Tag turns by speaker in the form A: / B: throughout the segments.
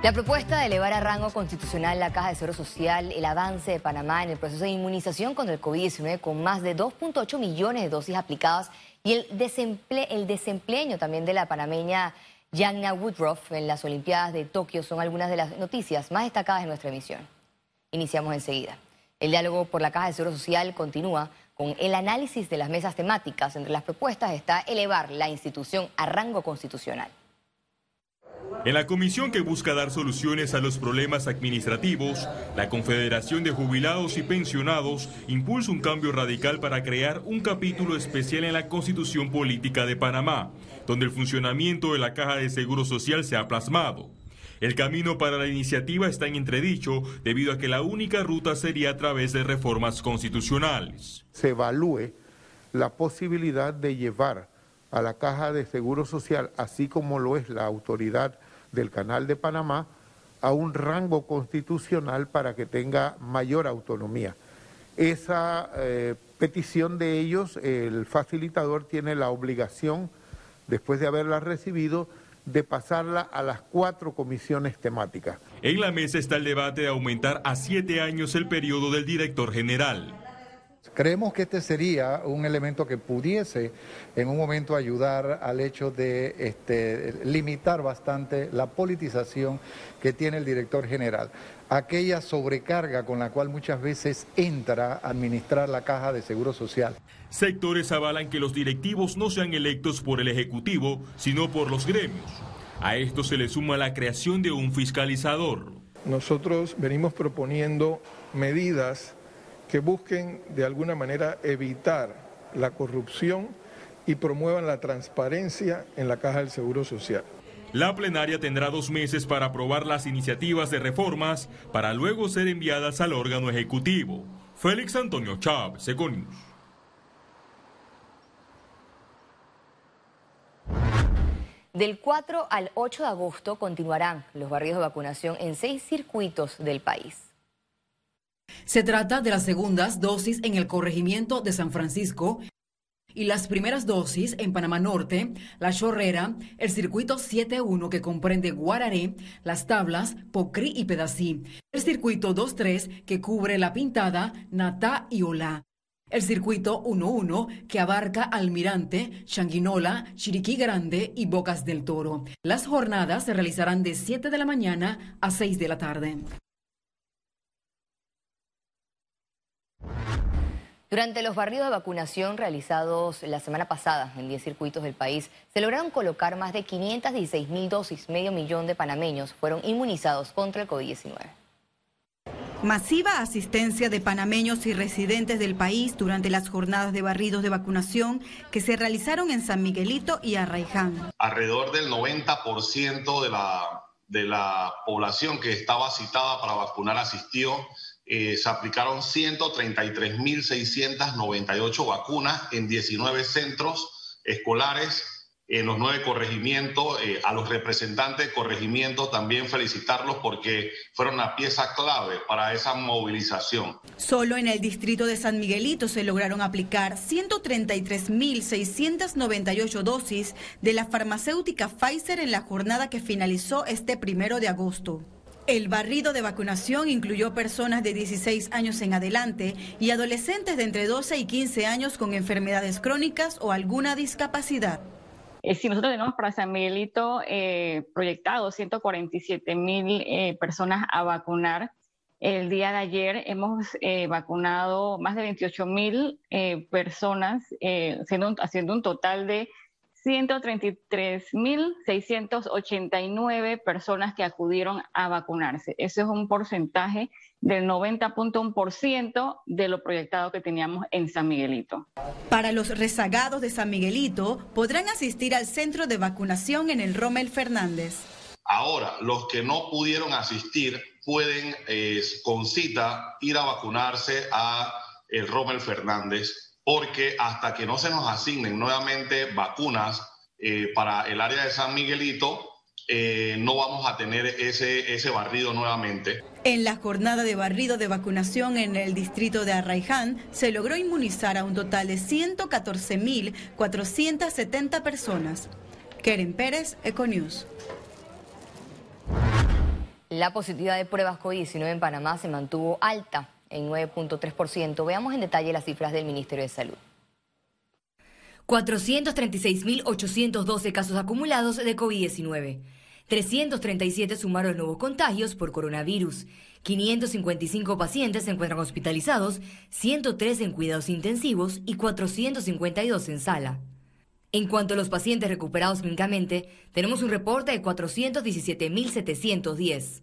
A: La propuesta de elevar a rango constitucional la Caja de Seguro Social, el avance de Panamá en el proceso de inmunización contra el COVID-19 con más de 2.8 millones de dosis aplicadas y el, desempeño también de la panameña Yagna Woodruff en las Olimpiadas de Tokio son algunas de las noticias más destacadas en nuestra emisión. Iniciamos enseguida. El diálogo por la Caja de Seguro Social continúa con el análisis de las mesas temáticas. Entre las propuestas está elevar la institución a rango constitucional.
B: En la comisión que busca dar soluciones a los problemas administrativos, la Confederación de Jubilados y Pensionados impulsa un cambio radical para crear un capítulo especial en la Constitución Política de Panamá, donde el funcionamiento de la Caja de Seguro Social se ha plasmado. El camino para la iniciativa está en entredicho debido a que la única ruta sería a través de reformas constitucionales.
C: Se evalúe la posibilidad de llevar a la Caja de Seguro Social, así como lo es la autoridad del Canal de Panamá, a un rango constitucional para que tenga mayor autonomía. Esa eh, petición de ellos, el facilitador tiene la obligación, después de haberla recibido, de pasarla a las cuatro comisiones temáticas.
B: En la mesa está el debate de aumentar a siete años el periodo del director general.
D: Creemos que este sería un elemento que pudiese en un momento ayudar al hecho de este, limitar bastante la politización que tiene el director general, aquella sobrecarga con la cual muchas veces entra a administrar la caja de seguro social.
B: Sectores avalan que los directivos no sean electos por el Ejecutivo, sino por los gremios. A esto se le suma la creación de un fiscalizador.
E: Nosotros venimos proponiendo medidas que busquen de alguna manera evitar la corrupción y promuevan la transparencia en la Caja del Seguro Social.
B: La plenaria tendrá dos meses para aprobar las iniciativas de reformas para luego ser enviadas al órgano ejecutivo. Félix Antonio Chávez, Econius.
A: Del 4 al 8 de agosto continuarán los barrios de vacunación en seis circuitos del país.
F: Se trata de las segundas dosis en el corregimiento de San Francisco y las primeras dosis en Panamá Norte, La Chorrera, el circuito 7-1 que comprende Guararé, Las Tablas, Pocri y Pedací, el circuito 2-3 que cubre La Pintada, Natá y Olá. El circuito 1-1 que abarca Almirante, Changuinola, Chiriquí Grande y Bocas del Toro. Las jornadas se realizarán de 7 de la mañana a 6 de la tarde.
A: Durante los barrios de vacunación realizados la semana pasada en 10 circuitos del país, se lograron colocar más de 516 mil dosis. Medio millón de panameños fueron inmunizados contra el COVID-19.
G: Masiva asistencia de panameños y residentes del país durante las jornadas de barridos de vacunación que se realizaron en San Miguelito y Arraiján.
H: Alrededor del 90% de la, de la población que estaba citada para vacunar asistió eh, se aplicaron 133.698 vacunas en 19 centros escolares, en los nueve corregimientos. Eh, a los representantes de corregimientos también felicitarlos porque fueron una pieza clave para esa movilización.
G: Solo en el distrito de San Miguelito se lograron aplicar 133.698 dosis de la farmacéutica Pfizer en la jornada que finalizó este primero de agosto. El barrido de vacunación incluyó personas de 16 años en adelante y adolescentes de entre 12 y 15 años con enfermedades crónicas o alguna discapacidad.
I: Eh, si nosotros tenemos para San Miguelito eh, proyectado 147 mil eh, personas a vacunar, el día de ayer hemos vacunado más de 28 mil personas, haciendo un total de 133.689 personas que acudieron a vacunarse. Ese es un porcentaje del 90.1% de lo proyectado que teníamos en San Miguelito.
G: Para los rezagados de San Miguelito, podrán asistir al centro de vacunación en el Rommel Fernández.
H: Ahora, los que no pudieron asistir pueden eh, con cita ir a vacunarse a el Rommel Fernández porque hasta que no se nos asignen nuevamente vacunas eh, para el área de San Miguelito, eh, no vamos a tener ese, ese barrido nuevamente.
G: En la jornada de barrido de vacunación en el distrito de Arraiján, se logró inmunizar a un total de 114.470 personas. Keren Pérez, Econews.
A: La positividad de pruebas COVID-19 en Panamá se mantuvo alta en 9.3%. Veamos en detalle las cifras del Ministerio de Salud.
F: 436.812 casos acumulados de COVID-19. 337 sumaron nuevos contagios por coronavirus. 555 pacientes se encuentran hospitalizados, 103 en cuidados intensivos y 452 en sala. En cuanto a los pacientes recuperados clínicamente, tenemos un reporte de 417.710.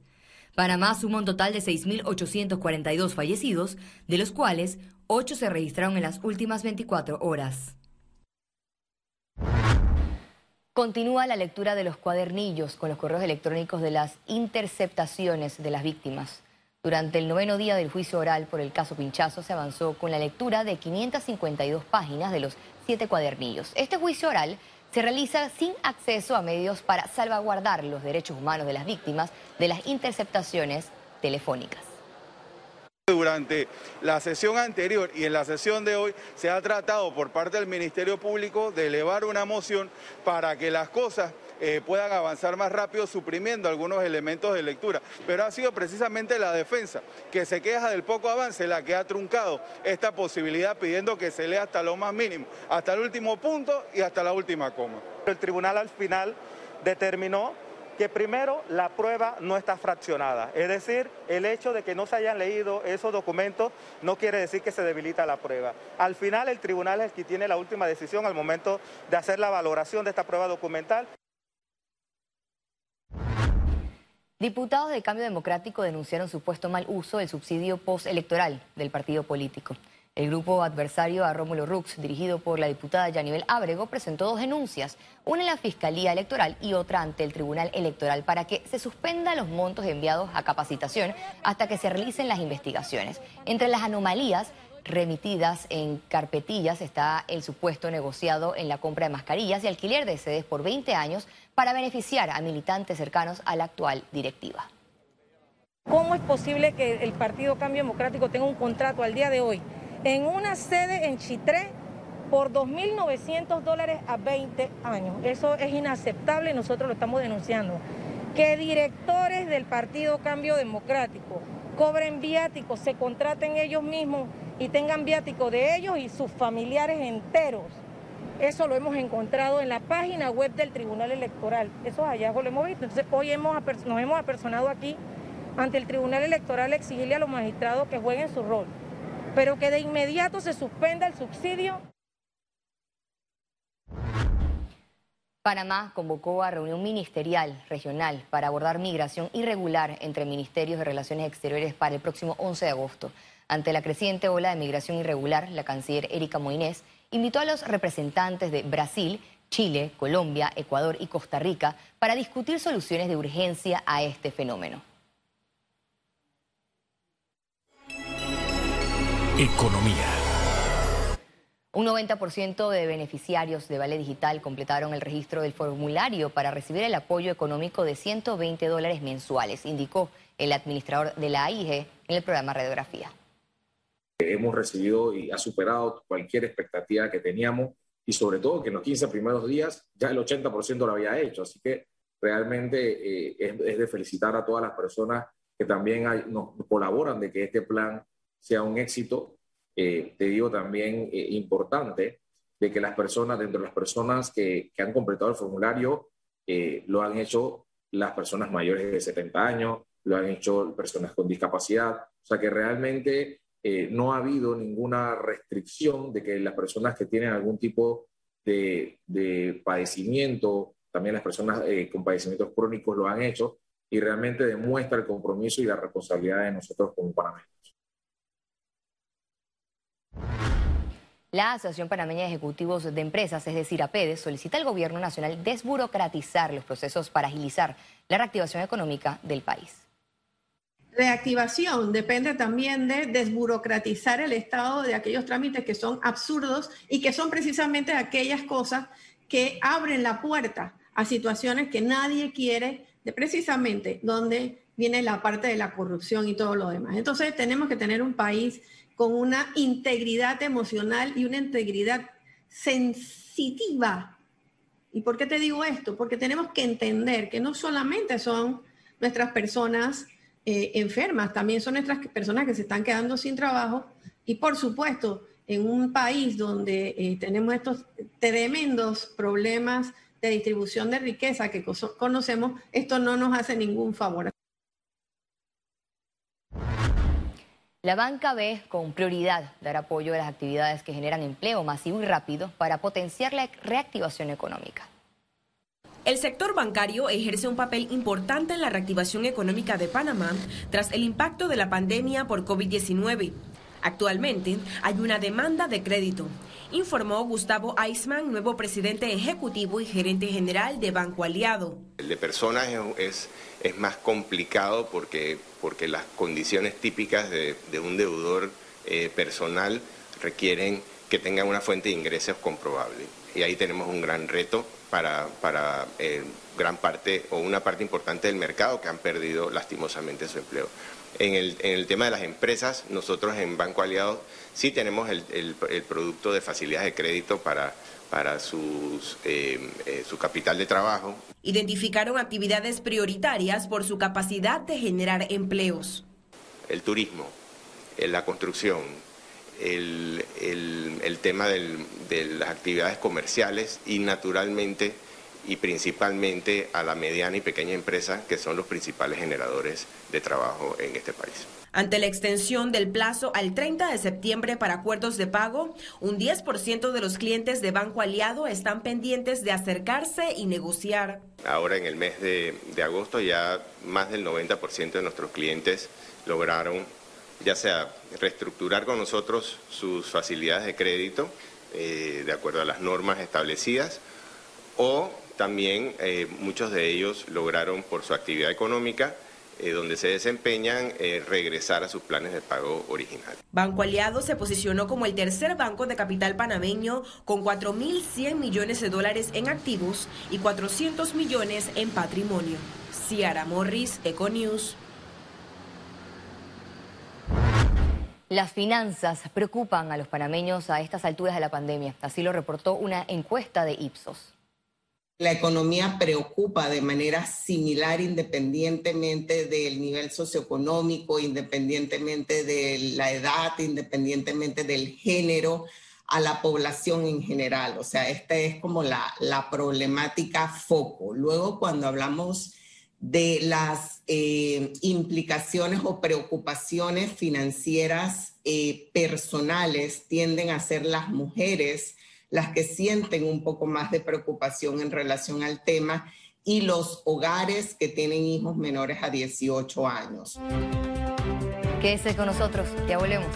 F: Panamá suma un total de 6.842 fallecidos, de los cuales 8 se registraron en las últimas 24 horas.
A: Continúa la lectura de los cuadernillos con los correos electrónicos de las interceptaciones de las víctimas. Durante el noveno día del juicio oral por el caso Pinchazo se avanzó con la lectura de 552 páginas de los siete cuadernillos. Este juicio oral se realiza sin acceso a medios para salvaguardar los derechos humanos de las víctimas de las interceptaciones telefónicas.
J: Durante la sesión anterior y en la sesión de hoy se ha tratado por parte del Ministerio Público de elevar una moción para que las cosas eh, puedan avanzar más rápido suprimiendo algunos elementos de lectura. Pero ha sido precisamente la defensa que se queja del poco avance la que ha truncado esta posibilidad pidiendo que se lea hasta lo más mínimo, hasta el último punto y hasta la última coma.
K: El tribunal al final determinó que primero la prueba no está fraccionada, es decir, el hecho de que no se hayan leído esos documentos no quiere decir que se debilita la prueba. Al final el tribunal es el que tiene la última decisión al momento de hacer la valoración de esta prueba documental.
A: Diputados de Cambio Democrático denunciaron supuesto mal uso del subsidio postelectoral del partido político. El grupo adversario a Rómulo Rux, dirigido por la diputada Yanivel Ábrego, presentó dos denuncias, una en la Fiscalía Electoral y otra ante el Tribunal Electoral para que se suspendan los montos enviados a capacitación hasta que se realicen las investigaciones. Entre las anomalías remitidas en carpetillas está el supuesto negociado en la compra de mascarillas y alquiler de sedes por 20 años para beneficiar a militantes cercanos a la actual directiva.
L: ¿Cómo es posible que el Partido Cambio Democrático tenga un contrato al día de hoy en una sede en Chitré por 2.900 dólares a 20 años? Eso es inaceptable y nosotros lo estamos denunciando. Que directores del Partido Cambio Democrático cobren viáticos, se contraten ellos mismos y tengan viático de ellos y sus familiares enteros. Eso lo hemos encontrado en la página web del Tribunal Electoral. Esos hallazgos lo hemos visto. Entonces hoy nos hemos apersonado aquí ante el Tribunal Electoral a exigirle a los magistrados que jueguen su rol, pero que de inmediato se suspenda el subsidio.
A: Panamá convocó a reunión ministerial regional para abordar migración irregular entre ministerios de Relaciones Exteriores para el próximo 11 de agosto. Ante la creciente ola de migración irregular, la canciller Erika Moines invitó a los representantes de Brasil, Chile, Colombia, Ecuador y Costa Rica para discutir soluciones de urgencia a este fenómeno.
M: Economía.
A: Un 90% de beneficiarios de Vale Digital completaron el registro del formulario para recibir el apoyo económico de 120 dólares mensuales, indicó el administrador de la AIG en el programa Radiografía.
N: Hemos recibido y ha superado cualquier expectativa que teníamos y sobre todo que en los 15 primeros días ya el 80% lo había hecho. Así que realmente eh, es, de felicitar a todas las personas que también nos colaboran de que este plan sea un éxito. Eh, te digo también eh, importante de que las personas, dentro de las personas que, que han completado el formulario, lo han hecho las personas mayores de 70 años, lo han hecho personas con discapacidad. O sea que realmente eh, no ha habido ninguna restricción de que las personas que tienen algún tipo de, padecimiento, también las personas eh, con padecimientos crónicos lo han hecho y realmente demuestra el compromiso y la responsabilidad de nosotros como panameños.
A: La Asociación Panameña de Ejecutivos de Empresas, es decir, APEDES, solicita al Gobierno Nacional desburocratizar los procesos para agilizar la reactivación económica del país
O: reactivación depende también de desburocratizar el Estado de aquellos trámites que son absurdos y que son precisamente aquellas cosas que abren la puerta a situaciones que nadie quiere, de precisamente donde viene la parte de la corrupción y todo lo demás. Entonces tenemos que tener un país con una integridad emocional y una integridad sensitiva. ¿Y por qué te digo esto? Porque tenemos que entender que no solamente son nuestras personas eh, enfermas, también son nuestras personas que se están quedando sin trabajo y por supuesto en un país donde eh, tenemos estos tremendos problemas de distribución de riqueza que conocemos, esto no nos hace ningún favor.
A: La banca ve con prioridad dar apoyo a las actividades que generan empleo masivo y rápido para potenciar la reactivación económica.
M: El sector bancario ejerce un papel importante en la reactivación económica de Panamá tras el impacto de la pandemia por COVID-19. Actualmente hay una demanda de crédito, informó Gustavo Eisman, nuevo presidente ejecutivo y gerente general de Banco Aliado.
P: El de personas es, es más complicado porque, porque las condiciones típicas de, un deudor eh, personal requieren que tenga una fuente de ingresos comprobable. Y ahí tenemos un gran reto para, para eh, gran parte o una parte importante del mercado que han perdido lastimosamente su empleo. En el, en el tema de las empresas, nosotros en Banco Aliado sí tenemos el, el, producto de facilidades de crédito para, para sus, eh, eh, su capital de trabajo.
M: Identificaron actividades prioritarias por su capacidad de generar empleos.
P: El turismo, eh, la construcción, el, el tema del, de las actividades comerciales y naturalmente y principalmente a la mediana y pequeña empresa, que son los principales generadores de trabajo en este país.
M: Ante la extensión del plazo al 30 de septiembre para acuerdos de pago, un 10% de los clientes de Banco Aliado están pendientes de acercarse y negociar.
P: Ahora en el mes de, agosto ya más del 90% de nuestros clientes lograron ya sea reestructurar con nosotros sus facilidades de crédito eh, de acuerdo a las normas establecidas o también eh, muchos de ellos lograron por su actividad económica eh, donde se desempeñan, eh, regresar a sus planes de pago original.
M: Banco Aliado se posicionó como el tercer banco de capital panameño con 4.100 millones de dólares en activos y 400 millones en patrimonio. Ciara Morris, Econews.
A: Las finanzas preocupan a los panameños a estas alturas de la pandemia. Así lo reportó una encuesta de Ipsos.
Q: La economía preocupa de manera similar independientemente del nivel socioeconómico, independientemente de la edad, independientemente del género, a la población en general. O sea, esta es como la, problemática foco. Luego, cuando hablamos de las eh, implicaciones o preocupaciones financieras eh, personales, tienden a ser las mujeres las que sienten un poco más de preocupación en relación al tema y los hogares que tienen hijos menores a 18 años.
A: Quédese con nosotros, ya volvemos.